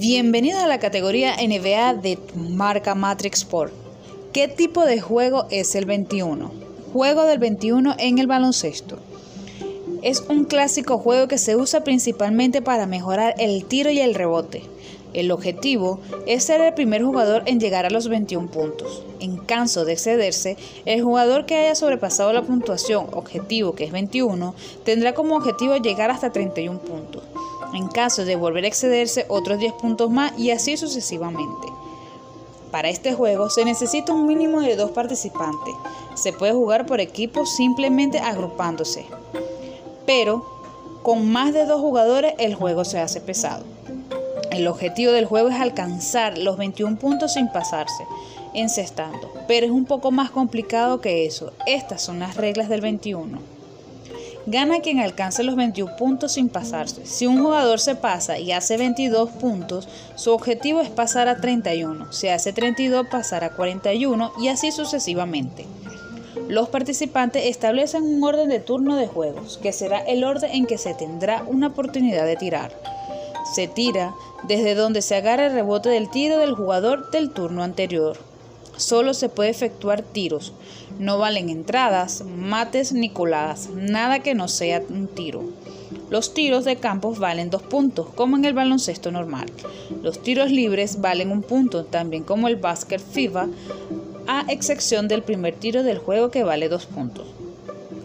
Bienvenidos a la categoría NBA de marca Matrix Sport. ¿Qué tipo de juego es el 21? Juego del 21 en el baloncesto. Es un clásico juego que se usa principalmente para mejorar el tiro y el rebote. El objetivo es ser el primer jugador en llegar a los 21 puntos. En caso de excederse, el jugador que haya sobrepasado la puntuación objetivo, que es 21, tendrá como objetivo llegar hasta 31 puntos. En caso de volver a excederse, otros 10 puntos más y así sucesivamente. Para este juego se necesita un mínimo de dos participantes. Se puede jugar por equipos simplemente agrupándose. Pero con más de dos jugadores el juego se hace pesado. El objetivo del juego es alcanzar los 21 puntos sin pasarse, encestando. Pero es un poco más complicado que eso. Estas son las reglas del 21. Gana quien alcance los 21 puntos sin pasarse. Si un jugador se pasa y hace 22 puntos, su objetivo es pasar a 31. Si hace 32, pasar a 41 y así sucesivamente. Los participantes establecen un orden de turno de juegos, que será el orden en que se tendrá una oportunidad de tirar. Se tira desde donde se agarra el rebote del tiro del jugador del turno anterior solo se puede efectuar tiros. No valen entradas, mates ni coladas, nada que no sea un tiro. Los tiros de campos valen dos puntos, como en el baloncesto normal. Los tiros libres valen un punto, también como el básquet FIBA, a excepción del primer tiro del juego que vale dos puntos.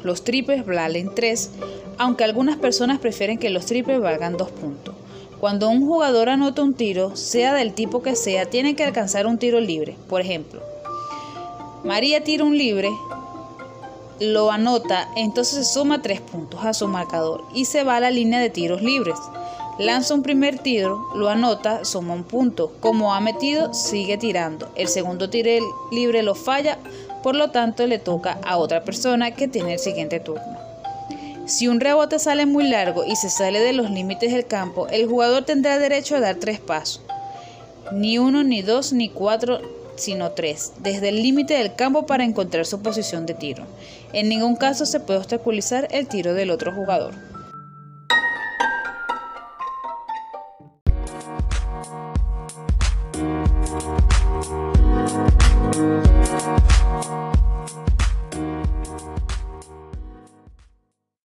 Los triples valen tres, aunque algunas personas prefieren que los triples valgan dos puntos. Cuando un jugador anota un tiro, sea del tipo que sea, tiene que alcanzar un tiro libre. Por ejemplo, María tira un libre, lo anota, entonces se suma tres puntos a su marcador y se va a la línea de tiros libres. Lanza un primer tiro, lo anota, suma un punto. Como ha metido, sigue tirando. El segundo tiro libre lo falla, por lo tanto le toca a otra persona que tiene el siguiente turno. Si un rebote sale muy largo y se sale de los límites del campo, el jugador tendrá derecho a dar tres pasos. Ni uno, ni dos, ni cuatro, sino tres, desde el límite del campo para encontrar su posición de tiro. En ningún caso se puede obstaculizar el tiro del otro jugador.